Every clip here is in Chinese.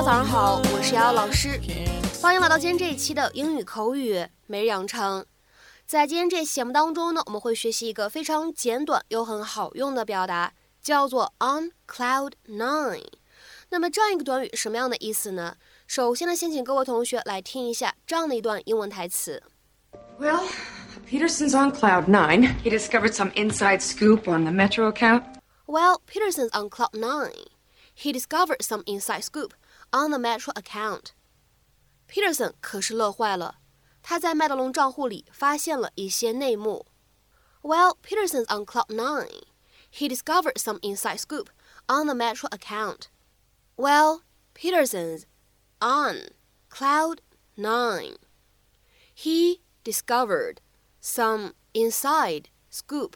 早上好，我是瑶瑶老师，欢迎来到今天这一期的英语口语每日养成。在今天这期节目当中呢，我们会学习一个非常简短又很好用的表达，叫做 on cloud nine。那么这样一个短语什么样的意思呢？首先呢，先请各位同学来听一下这样的一段英文台词。Well, Peterson's on cloud nine. He discovered some inside scoop on the Metro account. Well, Peterson's on cloud nine. He discovered some inside scoop on the Metro account. Peterson 可是乐坏了，他在麦德龙账户里发现了一些内幕。Well, Peterson's on cloud nine. He discovered some inside scoop on the Metro account. Well, Peterson's on cloud nine. He discovered some inside scoop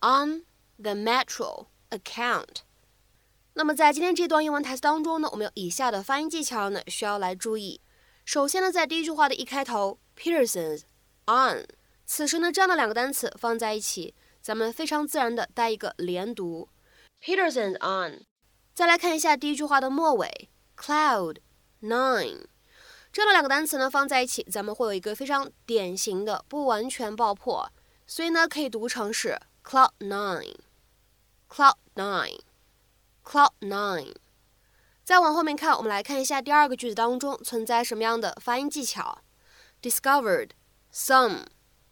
on the Metro account. 那么在今天这段英文台词当中呢，我们有以下的发音技巧呢，需要来注意。首先呢，在第一句话的一开头，Peterson's on，此时呢，这样的两个单词放在一起，咱们非常自然的带一个连读，Peterson's on。再来看一下第一句话的末尾，cloud nine，这样的两个单词呢放在一起，咱们会有一个非常典型的不完全爆破，所以呢可以读成是 cloud nine，cloud nine Cloud nine。再往后面看，我们来看一下第二个句子当中存在什么样的发音技巧，discovered some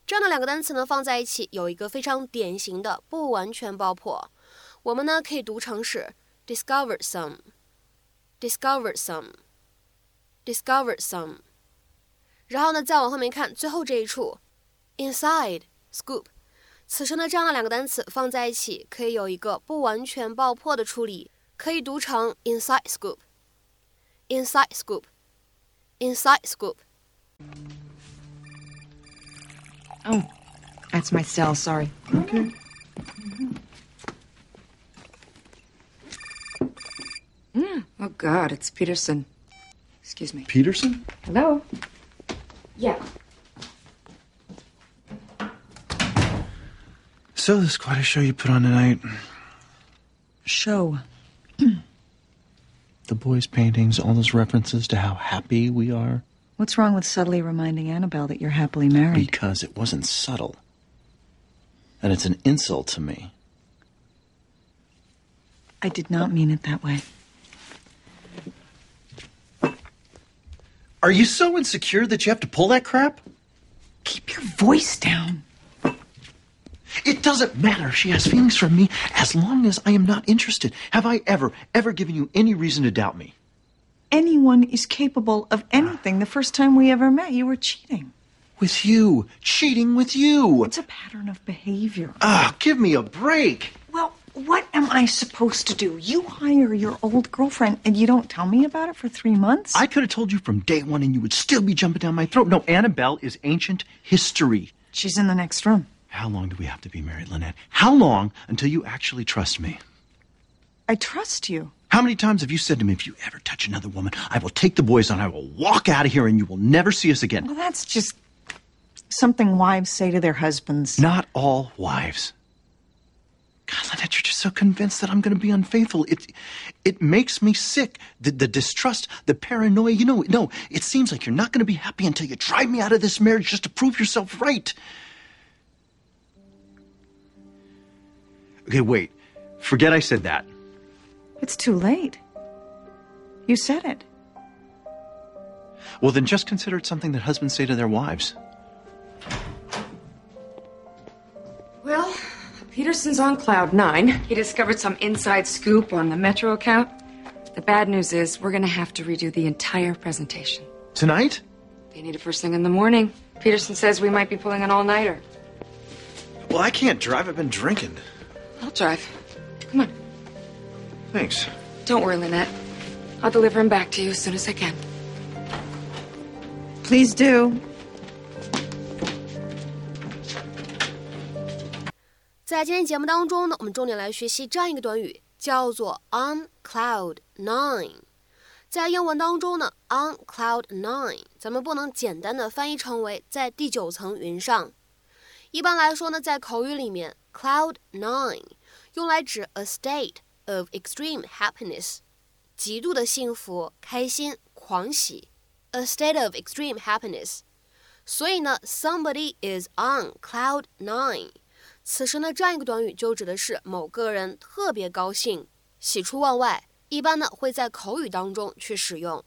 这样的两个单词呢放在一起，有一个非常典型的不完全爆破，我们呢可以读成是。discovered some，discover some，discover some。然后呢，再往后面看，最后这一处，inside scoop，此时的，这样的两个单词放在一起，可以有一个不完全爆破的处理，可以读成 inside scoop，inside scoop，inside scoop。Oh, that's my cell. Sorry. Okay. Oh, God, it's Peterson. Excuse me. Peterson? Hello? Yeah. So, this is quite a show you put on tonight. Show. The boys' paintings, all those references to how happy we are. What's wrong with subtly reminding Annabelle that you're happily married? Because it wasn't subtle. And it's an insult to me. I did not mean it that way. Are you so insecure that you have to pull that crap? Keep your voice down. It doesn't matter if she has feelings for me as long as I am not interested. Have I ever, ever given you any reason to doubt me? Anyone is capable of anything. The first time we ever met, you were cheating. With you. Cheating with you. It's a pattern of behavior. Ah, give me a break. Well, what am I supposed to do? You hire your old girlfriend and you don't tell me about it for three months? I could have told you from day one and you would still be jumping down my throat. No, Annabelle is ancient history. She's in the next room. How long do we have to be married, Lynette? How long until you actually trust me? I trust you. How many times have you said to me, if you ever touch another woman, I will take the boys and I will walk out of here and you will never see us again? Well, that's just something wives say to their husbands. Not all wives. God, Lynette, you're just so convinced that I'm going to be unfaithful. It, it makes me sick. The, the distrust, the paranoia. You know, no, it seems like you're not going to be happy until you drive me out of this marriage just to prove yourself right. Okay, wait. Forget I said that. It's too late. You said it. Well, then just consider it something that husbands say to their wives. Well, Peterson's on cloud nine. He discovered some inside scoop on the Metro account. The bad news is we're going to have to redo the entire presentation. Tonight? They need it first thing in the morning. Peterson says we might be pulling an all nighter. Well, I can't drive. I've been drinking. I'll drive. Come on. Thanks. Don't worry, Lynette. I'll deliver him back to you as soon as I can. Please do. 在今天节目当中呢，我们重点来学习这样一个短语，叫做 on cloud nine。在英文当中呢，on cloud nine，咱们不能简单的翻译成为在第九层云上。一般来说呢，在口语里面 ，cloud nine 用来指 a state of extreme happiness， 极度的幸福、开心、狂喜，a state of extreme happiness。所以呢，somebody is on cloud nine。此时呢，这样一个短语就指的是某个人特别高兴、喜出望外。一般呢会在口语当中去使用。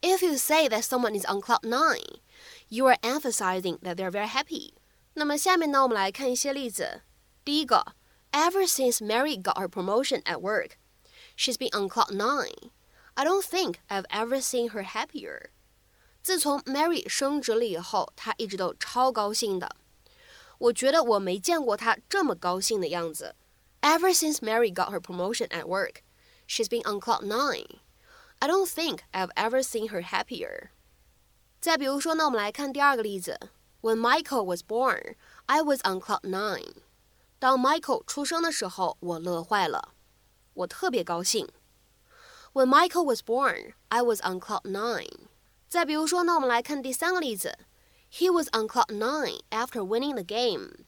If you say that someone is on cloud nine, you are emphasizing that they're very happy。那么下面呢，我们来看一些例子。 第一个，Ever since Mary got her promotion at work, she's been on cloud nine. I don't think I've ever seen her happier. 自从 Mary 升职了以后，她一直都超高兴的。我觉得我没见过她这么高兴的样子。Ever since Mary got her promotion at work, she's been on cloud nine. I don't think I've ever seen her happier. 再比如说呢，我们来看第二个例子。When Michael was born, I was on cloud nine. 当 Michael 出生的时候，我乐坏了，我特别高兴。When Michael was born, I was on cloud nine. 再比如说呢，我们来看第三个例子。He was on cloud nine after winning the game.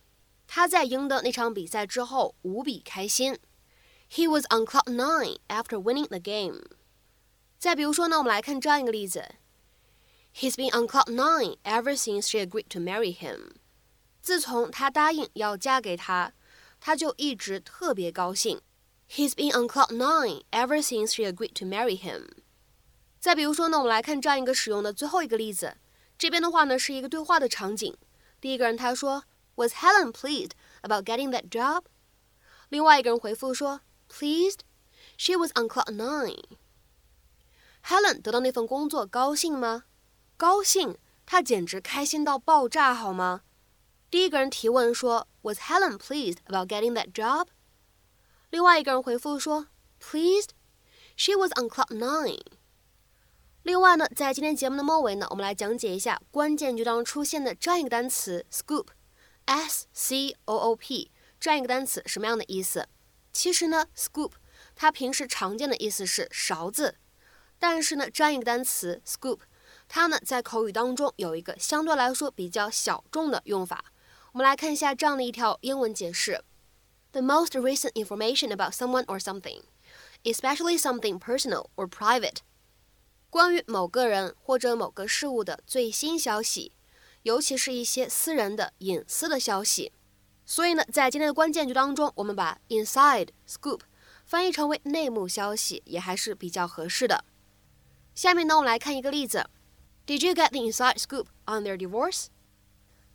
他在赢得那场比赛之后无比开心。He was on cloud nine after winning the game. 再比如说呢，我们来看这样一个例子：He's been on cloud nine ever since she agreed to marry him. 自从他答应要嫁给他， 他就一直特别高兴。He's been on cloud nine ever since she agreed to marry him. 再比如说呢，我们来看这样一个使用的最后一个例子。这边的话呢是一个对话的场景。第一个人他说：“Was Helen pleased about getting that job？” 另外一个人回复说：“Pleased? She was on cloud nine.” Helen 得到那份工作高兴吗？高兴，她简直开心到爆炸，好吗？第一个人提问说：“Was Helen pleased about getting that job？” 另外一个人回复说：“Pleased? She was on cloud nine.” 另外呢，在今天节目的末尾呢，我们来讲解一下关键句当中出现的这样一个单词 “scoop”，s c o o p，这样一个单词什么样的意思？其实呢，scoop 它平时常见的意思是勺子，但是呢，这样一个单词 “scoop”，它呢在口语当中有一个相对来说比较小众的用法。我们来看一下这样的一条英文解释：The most recent information about someone or something, especially something personal or private. 关于某个人或者某个事物的最新消息，尤其是一些私人的隐私的消息。所以呢，在今天的关键句当中，我们把 inside scoop 翻译成为内幕消息，也还是比较合适的。下面呢，我们来看一个例子：Did you get the inside scoop on their divorce？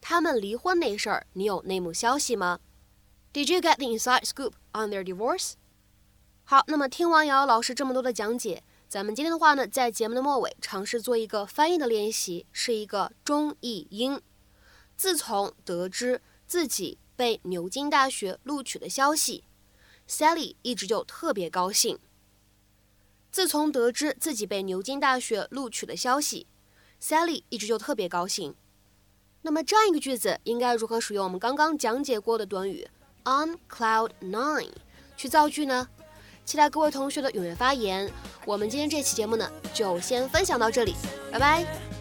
他们离婚那事儿，你有内幕消息吗？Did you get the inside scoop on their divorce？好，那么听完瑶瑶老师这么多的讲解。咱们今天的话呢，在节目的末尾尝试做一个翻译的练习，是一个中译英。自从得知自己被牛津大学录取的消息，Sally 一直就特别高兴。自从得知自己被牛津大学录取的消息，Sally 一直就特别高兴。那么这样一个句子应该如何使用我们刚刚讲解过的短语 on cloud nine 去造句呢？期待各位同学的踊跃发言。我们今天这期节目呢，就先分享到这里，拜拜。